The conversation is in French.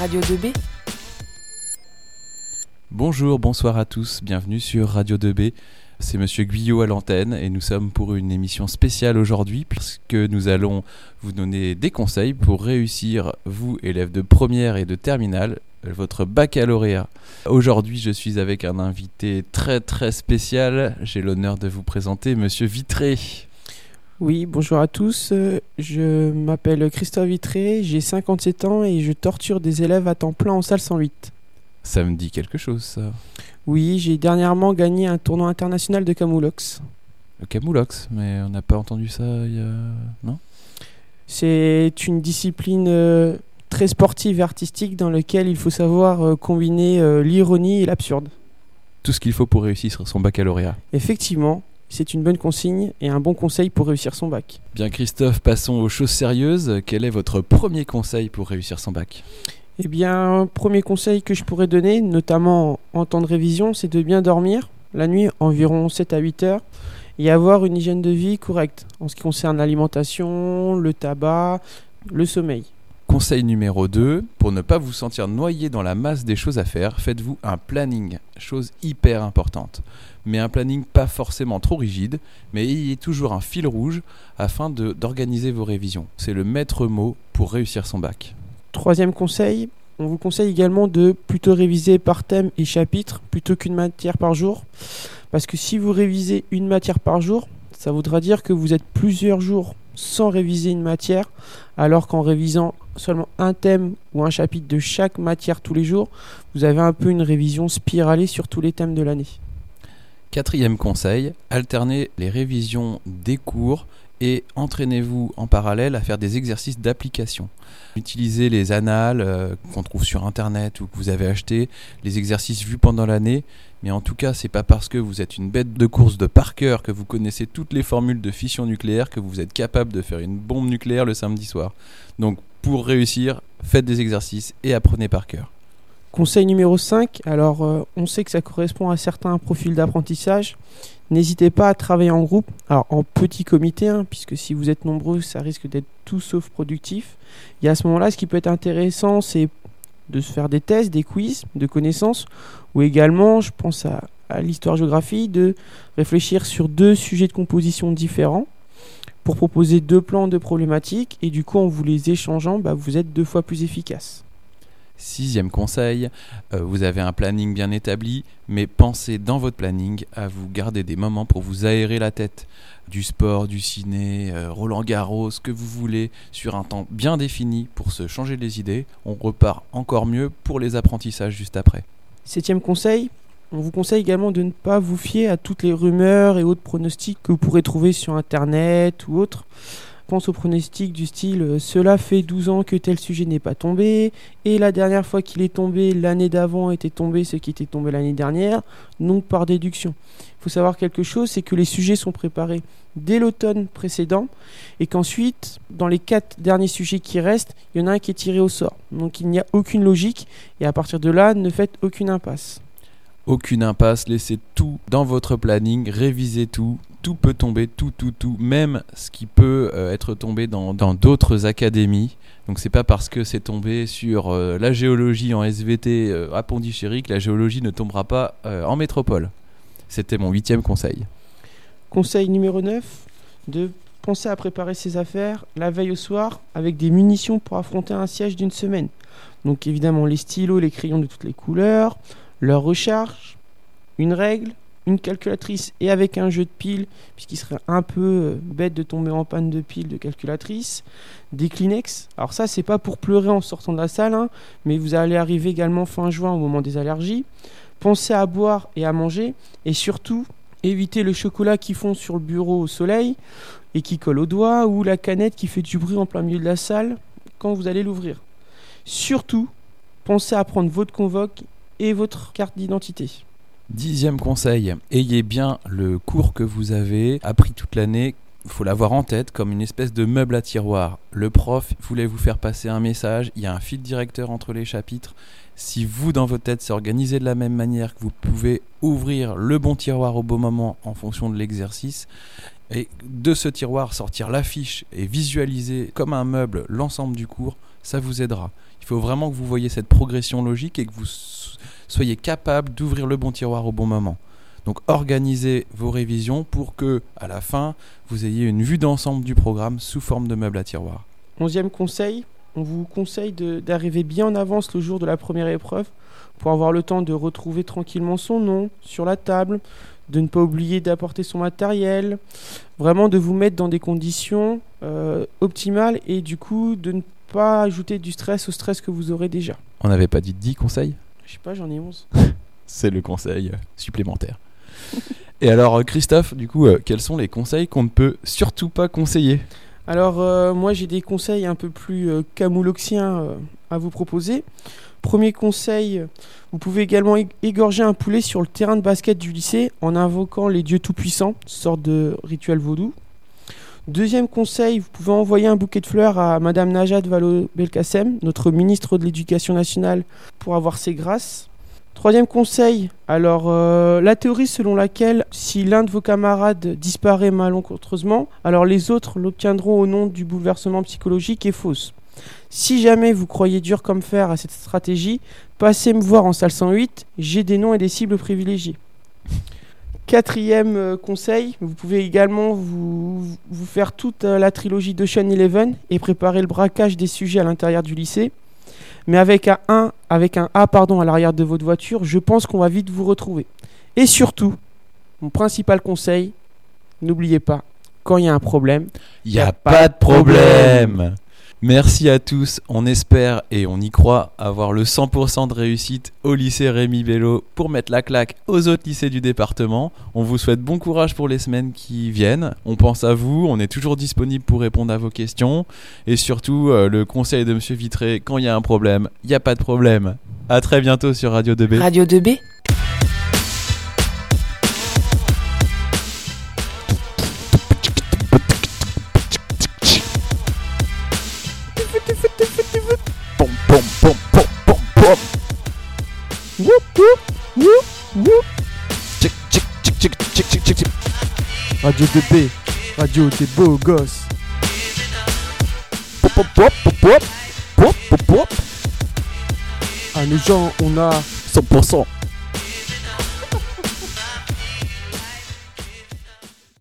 Radio 2B. Bonjour, bonsoir à tous, bienvenue sur Radio 2B. C'est Monsieur Guyot à l'antenne et nous sommes pour une émission spéciale aujourd'hui puisque nous allons vous donner des conseils pour réussir, vous élèves de première et de terminale, votre baccalauréat. Aujourd'hui, je suis avec un invité très très spécial. J'ai l'honneur de vous présenter Monsieur Vitré. Oui, bonjour à tous. Euh, Je m'appelle Christophe Vitré, j'ai 57 ans et je torture des élèves à temps plein en salle 108. Ça me dit quelque chose, ça. Oui, j'ai dernièrement gagné un tournoi international de Camoulox. Le Camoulox, mais on n'a pas entendu ça il y a. Non? C'est une discipline euh, très sportive et artistique dans laquelle il faut savoir euh, combiner euh, l'ironie et l'absurde. Tout ce qu'il faut pour réussir son baccalauréat. Effectivement, c'est une bonne consigne et un bon conseil pour réussir son bac. Bien, Christophe, passons aux choses sérieuses. Quel est votre premier conseil pour réussir son bac? Eh bien, premier conseil que je pourrais donner, notamment en temps de révision, c'est de bien dormir, la nuit environ 7 à 8 heures, et avoir une hygiène de vie correcte en ce qui concerne l'alimentation, le tabac, le sommeil. Conseil numéro 2, pour ne pas vous sentir noyé dans la masse des choses à faire, faites-vous un planning, chose hyper importante. Mais un planning pas forcément trop rigide, mais ayez toujours un fil rouge afin d'organiser vos révisions. C'est le maître mot pour réussir son bac. Troisième conseil, on vous conseille également de plutôt réviser par thème et chapitre plutôt qu'une matière par jour. Parce que si vous révisez une matière par jour, ça voudra dire que vous êtes plusieurs jours sans réviser une matière, alors qu'en révisant seulement un thème ou un chapitre de chaque matière tous les jours, vous avez un peu une révision spiralée sur tous les thèmes de l'année. Quatrième conseil, alternez les révisions des cours et entraînez-vous en parallèle à faire des exercices d'application. Utilisez les annales euh, qu'on trouve sur internet ou que vous avez acheté, les exercices vus pendant l'année, mais en tout cas, c'est pas parce que vous êtes une bête de course de par cœur que vous connaissez toutes les formules de fission nucléaire que vous êtes capable de faire une bombe nucléaire le samedi soir. Donc pour réussir, faites des exercices et apprenez par cœur. Conseil numéro 5, alors euh, on sait que ça correspond à certains profils d'apprentissage. N'hésitez pas à travailler en groupe, alors en petit comité, hein, puisque si vous êtes nombreux, ça risque d'être tout sauf productif. Et à ce moment-là, ce qui peut être intéressant, c'est de se faire des tests, des quiz de connaissances, ou également, je pense à, l'histoire-géographie, de réfléchir sur deux sujets de composition différents pour proposer deux plans de problématiques, et du coup, en vous les échangeant, bah, vous êtes deux fois plus efficace. Sixième conseil, euh, vous avez un planning bien établi, mais pensez dans votre planning à vous garder des moments pour vous aérer la tête. Du sport, du ciné, euh, Roland Garros, ce que vous voulez, sur un temps bien défini pour se changer les idées. On repart encore mieux pour les apprentissages juste après. Septième conseil, on vous conseille également de ne pas vous fier à toutes les rumeurs et autres pronostics que vous pourrez trouver sur internet ou autres. Pense aux pronostics du style euh, cela fait 12 ans que tel sujet n'est pas tombé et la dernière fois qu'il est tombé l'année d'avant était tombé ce qui était tombé l'année dernière donc par déduction. Il faut savoir quelque chose c'est que les sujets sont préparés dès l'automne précédent et qu'ensuite dans les quatre derniers sujets qui restent il y en a un qui est tiré au sort. Donc il n'y a aucune logique et à partir de là ne faites aucune impasse. Aucune impasse, laissez tout dans votre planning, révisez tout. Tout peut tomber, tout, tout, tout, même ce qui peut euh, être tombé dans d'autres académies. Donc c'est pas parce que c'est tombé sur euh, la géologie en SVT euh, à Pondichéry que la géologie ne tombera pas euh, en métropole. C'était mon huitième conseil. Conseil numéro 9, de penser à préparer ses affaires la veille au soir avec des munitions pour affronter un siège d'une semaine. Donc évidemment les stylos, les crayons de toutes les couleurs, leur recharge, une règle, une calculatrice et avec un jeu de piles, puisqu'il serait un peu euh, bête de tomber en panne de piles de calculatrice, des Kleenex. Alors ça c'est pas pour pleurer en sortant de la salle, hein, mais vous allez arriver également fin juin au moment des allergies. Pensez à boire et à manger et surtout évitez le chocolat qui fond sur le bureau au soleil et qui colle aux doigts ou la canette qui fait du bruit en plein milieu de la salle quand vous allez l'ouvrir. Surtout, pensez à prendre votre convoque et votre carte d'identité. Dixième conseil, ayez bien le cours que vous avez appris toute l'année. Il faut l'avoir en tête comme une espèce de meuble à tiroir. Le prof voulait vous faire passer un message, il y a un fil directeur entre les chapitres. Si vous, dans votre tête, c'est organisé de la même manière que vous pouvez ouvrir le bon tiroir au bon moment en fonction de l'exercice, Et de ce tiroir, sortir l'affiche et visualiser comme un meuble l'ensemble du cours, ça vous aidera. Il faut vraiment que vous voyez cette progression logique et que vous soyez capable d'ouvrir le bon tiroir au bon moment. Donc organisez vos révisions pour que, à la fin, vous ayez une vue d'ensemble du programme sous forme de meuble à tiroir. Onzième conseil, on vous conseille d'arriver bien en avance le jour de la première épreuve pour avoir le temps de retrouver tranquillement son nom sur la table, de ne pas oublier d'apporter son matériel, vraiment de vous mettre dans des conditions euh, optimales et du coup de ne pas ajouter du stress au stress que vous aurez déjà. On n'avait pas dit 10 conseils? Je sais pas, j'en ai 11. C'est le conseil supplémentaire. et alors Christophe, du coup, euh, quels sont les conseils qu'on ne peut surtout pas conseiller? Alors euh, moi j'ai des conseils un peu plus euh, camouloxiens à vous proposer. Premier conseil, vous pouvez également égorger un poulet sur le terrain de basket du lycée en invoquant les dieux tout-puissants, sorte de rituel vaudou. Deuxième conseil, vous pouvez envoyer un bouquet de fleurs à Madame Najat Vallaud-Belkacem, notre ministre de l'Éducation nationale, pour avoir ses grâces. Troisième conseil, alors euh, la théorie selon laquelle si l'un de vos camarades disparaît malencontreusement, alors les autres l'obtiendront au nom du bouleversement psychologique est fausse. Si jamais vous croyez dur comme fer à cette stratégie, passez me voir en salle 108, j'ai des noms et des cibles privilégiés. Quatrième euh, conseil, vous pouvez également vous, faire toute euh, la trilogie d'Ocean Eleven et préparer le braquage des sujets à l'intérieur du lycée. Mais avec un 1, avec un A pardon, à l'arrière de votre voiture, je pense qu'on va vite vous retrouver. Et surtout, mon principal conseil, n'oubliez pas, quand il y a un problème, il n'y a, pas de problème. Merci à tous. On espère et on y croit avoir le 100% de réussite au lycée Rémi Bello pour mettre la claque aux autres lycées du département. On vous souhaite bon courage pour les semaines qui viennent. On pense à vous. On est toujours disponible pour répondre à vos questions. Et surtout, euh, le conseil de Monsieur Vitré quand il y a un problème, il n'y a pas de problème. À très bientôt sur Radio 2B. Radio 2B Radio 2B, radio des beaux gosses. À nos gens, on a 100%.